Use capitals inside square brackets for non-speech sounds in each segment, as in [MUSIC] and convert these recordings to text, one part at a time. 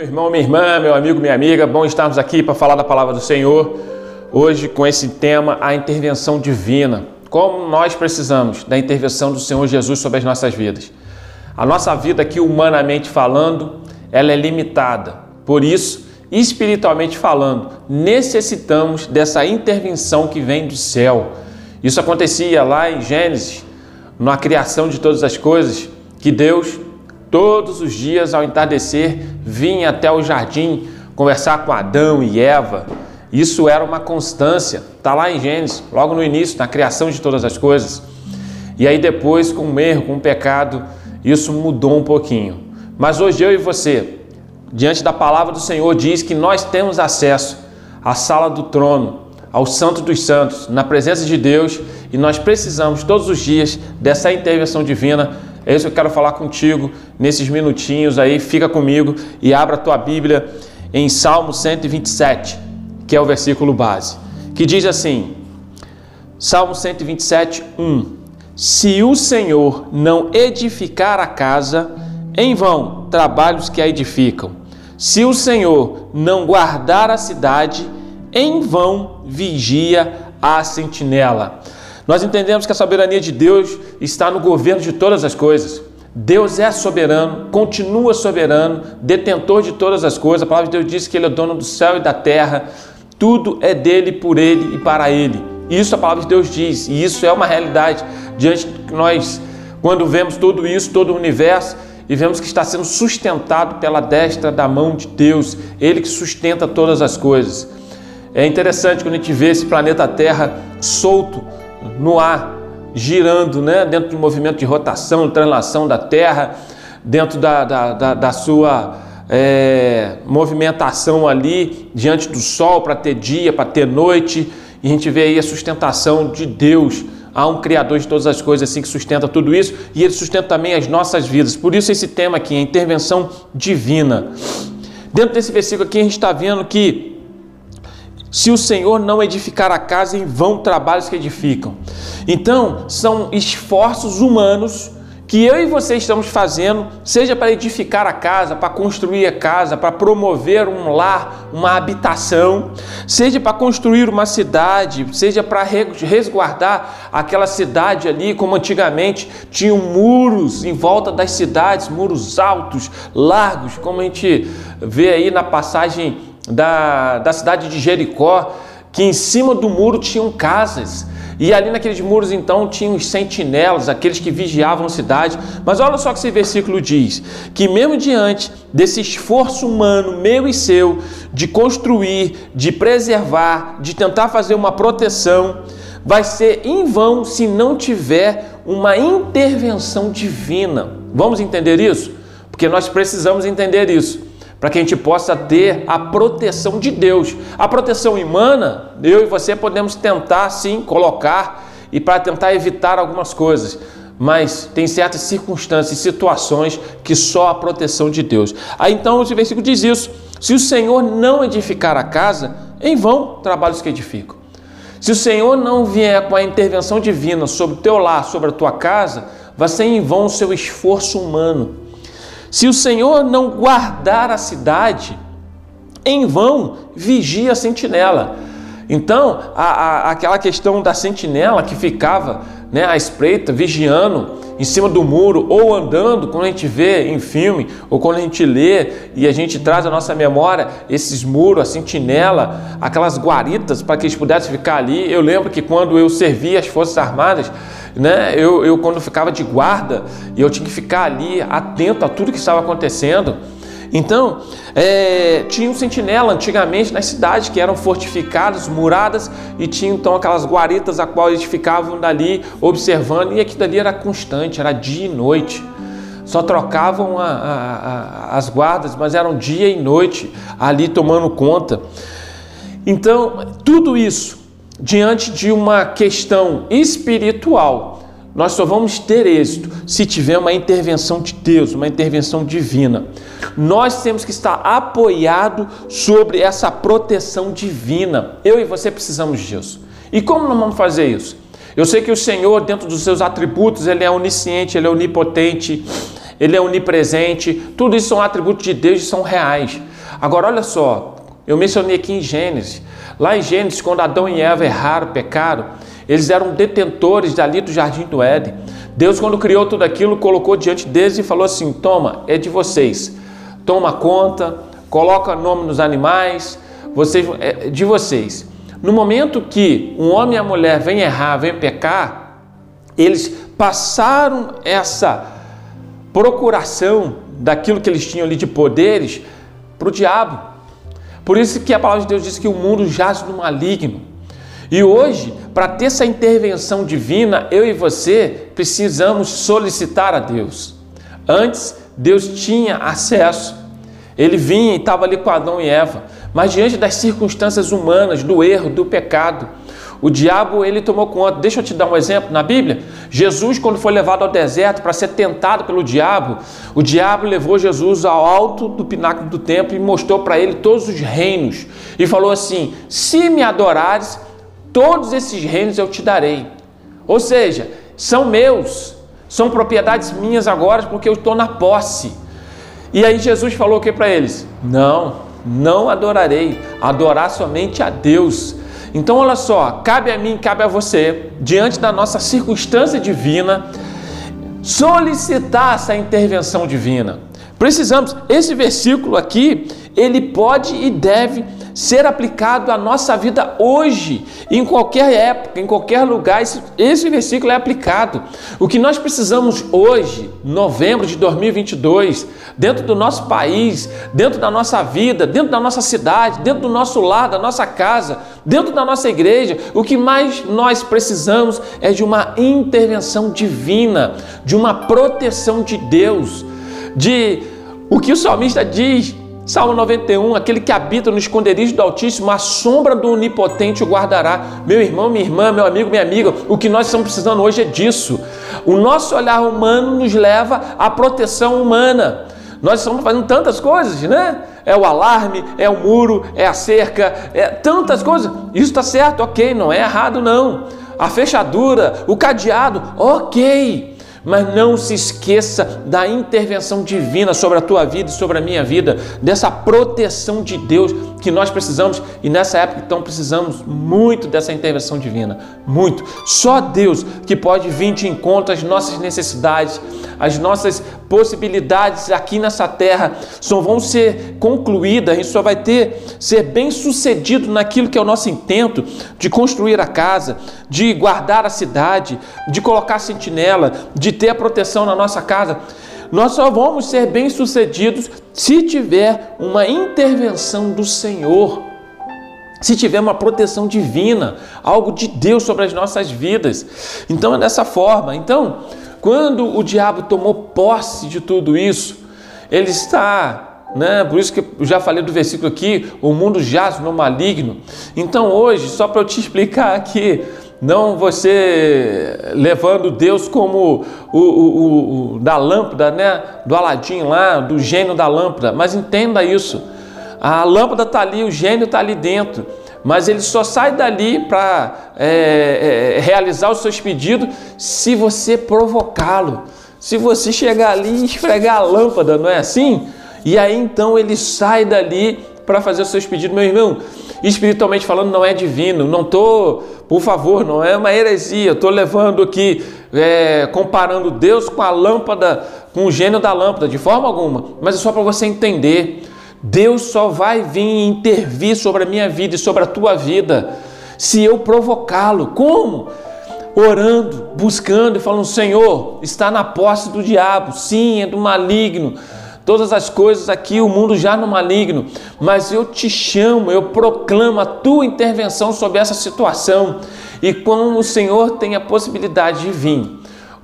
meu irmão, minha irmã, meu amigo, minha amiga. Bom estarmos aqui para falar da palavra do Senhor. Hoje com esse tema, a intervenção divina. Como nós precisamos da intervenção do Senhor Jesus sobre as nossas vidas. A nossa vida aqui, humanamente falando, ela é limitada. Por isso, espiritualmente falando, necessitamos dessa intervenção que vem do céu. Isso acontecia lá em Gênesis, na criação de todas as coisas, que Deus Todos os dias, ao entardecer, vinha até o jardim conversar com Adão e Eva. Isso era uma constância. Está lá em Gênesis, logo no início, na criação de todas as coisas. E aí depois, com o erro, com o pecado, isso mudou um pouquinho. Mas hoje eu e você, diante da palavra do Senhor, diz que nós temos acesso à sala do trono, ao Santo dos Santos, na presença de Deus, e nós precisamos todos os dias dessa intervenção divina é isso que eu quero falar contigo nesses minutinhos aí. Fica comigo e abra a tua Bíblia em Salmo 127, que é o versículo base, que diz assim: Salmo 127, 1. Se o Senhor não edificar a casa, em vão trabalhos que a edificam. Se o Senhor não guardar a cidade, em vão vigia a sentinela. Nós entendemos que a soberania de Deus está no governo de todas as coisas. Deus é soberano, continua soberano, detentor de todas as coisas. A palavra de Deus diz que Ele é dono do céu e da terra. Tudo é dele, por Ele e para Ele. Isso a palavra de Deus diz, e isso é uma realidade diante de nós, quando vemos tudo isso, todo o universo, e vemos que está sendo sustentado pela destra da mão de Deus, Ele que sustenta todas as coisas. É interessante quando a gente vê esse planeta Terra solto no ar, girando né, dentro de um movimento de rotação, de translação da Terra, dentro da, da, da, da sua é, movimentação ali diante do Sol para ter dia, para ter noite. E a gente vê aí a sustentação de Deus. Há um Criador de todas as coisas assim que sustenta tudo isso e Ele sustenta também as nossas vidas. Por isso esse tema aqui, a intervenção divina. Dentro desse versículo aqui a gente está vendo que se o Senhor não edificar a casa, em vão trabalhos que edificam. Então, são esforços humanos que eu e você estamos fazendo, seja para edificar a casa, para construir a casa, para promover um lar, uma habitação, seja para construir uma cidade, seja para resguardar aquela cidade ali, como antigamente tinham muros em volta das cidades, muros altos, largos, como a gente vê aí na passagem da, da cidade de Jericó, que em cima do muro tinham casas. E ali naqueles muros então tinham os sentinelas, aqueles que vigiavam a cidade. Mas olha só que esse versículo diz: que mesmo diante desse esforço humano, meu e seu, de construir, de preservar, de tentar fazer uma proteção, vai ser em vão se não tiver uma intervenção divina. Vamos entender isso? Porque nós precisamos entender isso para que a gente possa ter a proteção de Deus. A proteção humana, eu e você podemos tentar sim colocar e para tentar evitar algumas coisas, mas tem certas circunstâncias e situações que só a proteção de Deus. Aí então esse versículo diz isso: se o Senhor não edificar a casa, em vão trabalhos que edificam. Se o Senhor não vier com a intervenção divina sobre o teu lar, sobre a tua casa, vai ser em vão o seu esforço humano. Se o Senhor não guardar a cidade, em vão vigia a sentinela. Então, a, a, aquela questão da sentinela que ficava né, à espreita, vigiando em cima do muro ou andando, quando a gente vê em filme ou quando a gente lê e a gente traz à nossa memória esses muros, a sentinela, aquelas guaritas para que eles pudessem ficar ali. Eu lembro que quando eu servia as Forças Armadas, né? Eu, eu quando ficava de guarda eu tinha que ficar ali atento a tudo que estava acontecendo. Então, é, tinha um sentinela antigamente nas cidades que eram fortificadas, muradas e tinham então aquelas guaritas a qual eles ficavam dali observando e aquilo dali era constante, era dia e noite. Só trocavam a, a, a, as guardas, mas eram dia e noite ali tomando conta. Então, tudo isso diante de uma questão espiritual, nós só vamos ter êxito se tiver uma intervenção de Deus, uma intervenção divina. Nós temos que estar apoiado sobre essa proteção divina. Eu e você precisamos disso. E como nós vamos fazer isso? Eu sei que o Senhor, dentro dos seus atributos, ele é onisciente, ele é onipotente, ele é onipresente. Tudo isso são atributos de Deus e são reais. Agora, olha só, eu mencionei aqui em Gênesis. Lá em Gênesis, quando Adão e Eva erraram, pecaram, eles eram detentores dali do jardim do Éden. Deus, quando criou tudo aquilo, colocou diante deles e falou assim: Toma, é de vocês. Toma conta, coloca nome nos animais, vocês, é de vocês. No momento que um homem e a mulher vêm errar, vêm pecar, eles passaram essa procuração daquilo que eles tinham ali de poderes para o diabo. Por isso que a palavra de Deus diz que o mundo jaz no maligno. E hoje, para ter essa intervenção divina, eu e você precisamos solicitar a Deus. Antes, Deus tinha acesso. Ele vinha e estava ali com Adão e Eva. Mas diante das circunstâncias humanas, do erro, do pecado, o diabo ele tomou conta. Deixa eu te dar um exemplo na Bíblia. Jesus, quando foi levado ao deserto para ser tentado pelo diabo, o diabo levou Jesus ao alto do pináculo do templo e mostrou para ele todos os reinos e falou assim: Se me adorares, todos esses reinos eu te darei. Ou seja, são meus, são propriedades minhas agora porque eu estou na posse. E aí Jesus falou o que para eles? Não, não adorarei, adorar somente a Deus. Então, olha só, cabe a mim, cabe a você, diante da nossa circunstância divina, solicitar essa intervenção divina. Precisamos, esse versículo aqui, ele pode e deve ser aplicado à nossa vida hoje, em qualquer época, em qualquer lugar. Esse, esse versículo é aplicado. O que nós precisamos hoje, novembro de 2022, dentro do nosso país, dentro da nossa vida, dentro da nossa cidade, dentro do nosso lar, da nossa casa, dentro da nossa igreja, o que mais nós precisamos é de uma intervenção divina, de uma proteção de Deus, de o que o salmista diz Salmo 91, aquele que habita no esconderijo do Altíssimo, a sombra do Onipotente o guardará. Meu irmão, minha irmã, meu amigo, minha amiga, o que nós estamos precisando hoje é disso. O nosso olhar humano nos leva à proteção humana. Nós estamos fazendo tantas coisas, né? É o alarme, é o muro, é a cerca, é tantas coisas. Isso está certo, ok, não é errado, não. A fechadura, o cadeado, ok. Mas não se esqueça da intervenção divina sobre a tua vida e sobre a minha vida, dessa proteção de Deus que nós precisamos e nessa época então precisamos muito dessa intervenção divina, muito. Só Deus que pode vir de encontro às nossas necessidades, as nossas possibilidades aqui nessa terra só vão ser concluídas, a gente só vai ter ser bem sucedido naquilo que é o nosso intento de construir a casa, de guardar a cidade, de colocar sentinela, de ter a proteção na nossa casa. Nós só vamos ser bem-sucedidos se tiver uma intervenção do Senhor, se tiver uma proteção divina, algo de Deus sobre as nossas vidas. Então é dessa forma. Então, quando o diabo tomou posse de tudo isso, ele está, né? Por isso que eu já falei do versículo aqui, o mundo jaz no maligno. Então hoje, só para eu te [LAUGHS] explicar aqui, não você levando Deus como o, o, o, da lâmpada, né? Do Aladim lá, do gênio da lâmpada. Mas entenda isso. A lâmpada está ali, o gênio está ali dentro. Mas ele só sai dali para é, é, realizar os seus pedidos se você provocá-lo. Se você chegar ali e esfregar a lâmpada, não é assim? E aí então ele sai dali para fazer os seus pedidos, meu irmão espiritualmente falando, não é divino. Não estou, por favor, não é uma heresia. Estou levando aqui, é, comparando Deus com a lâmpada, com o gênio da lâmpada, de forma alguma. Mas é só para você entender. Deus só vai vir intervir sobre a minha vida e sobre a tua vida se eu provocá-lo. Como? Orando, buscando e falando: Senhor, está na posse do diabo, sim, é do maligno todas as coisas aqui, o mundo já no maligno, mas eu te chamo, eu proclamo a tua intervenção sobre essa situação. E como o Senhor tem a possibilidade de vir,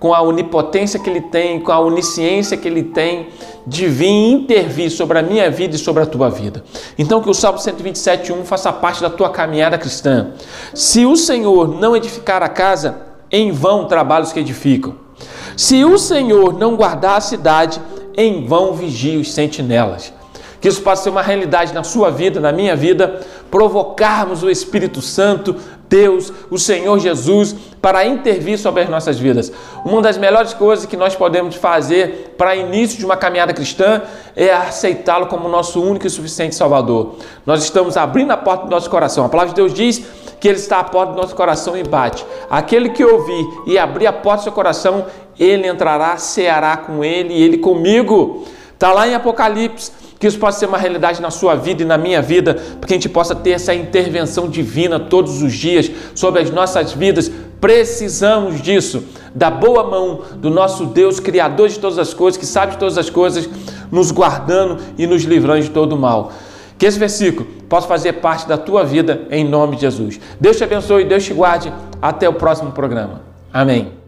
com a onipotência que Ele tem, com a onisciência que Ele tem, de vir intervir sobre a minha vida e sobre a tua vida. Então, que o Salmo 127,1 faça parte da tua caminhada cristã. Se o Senhor não edificar a casa, em vão trabalhos que edificam. Se o Senhor não guardar a cidade, em vão vigia os sentinelas. Que isso possa ser uma realidade na sua vida, na minha vida, provocarmos o Espírito Santo, Deus, o Senhor Jesus, para intervir sobre as nossas vidas. Uma das melhores coisas que nós podemos fazer para início de uma caminhada cristã é aceitá-lo como nosso único e suficiente Salvador. Nós estamos abrindo a porta do nosso coração. A palavra de Deus diz que Ele está à porta do nosso coração e bate. Aquele que ouvir e abrir a porta do seu coração, ele entrará, ceará com ele e ele comigo. Está lá em Apocalipse que isso possa ser uma realidade na sua vida e na minha vida, para que a gente possa ter essa intervenção divina todos os dias sobre as nossas vidas. Precisamos disso, da boa mão do nosso Deus, Criador de todas as coisas, que sabe de todas as coisas, nos guardando e nos livrando de todo o mal. Que esse versículo possa fazer parte da tua vida em nome de Jesus. Deus te abençoe, Deus te guarde. Até o próximo programa. Amém.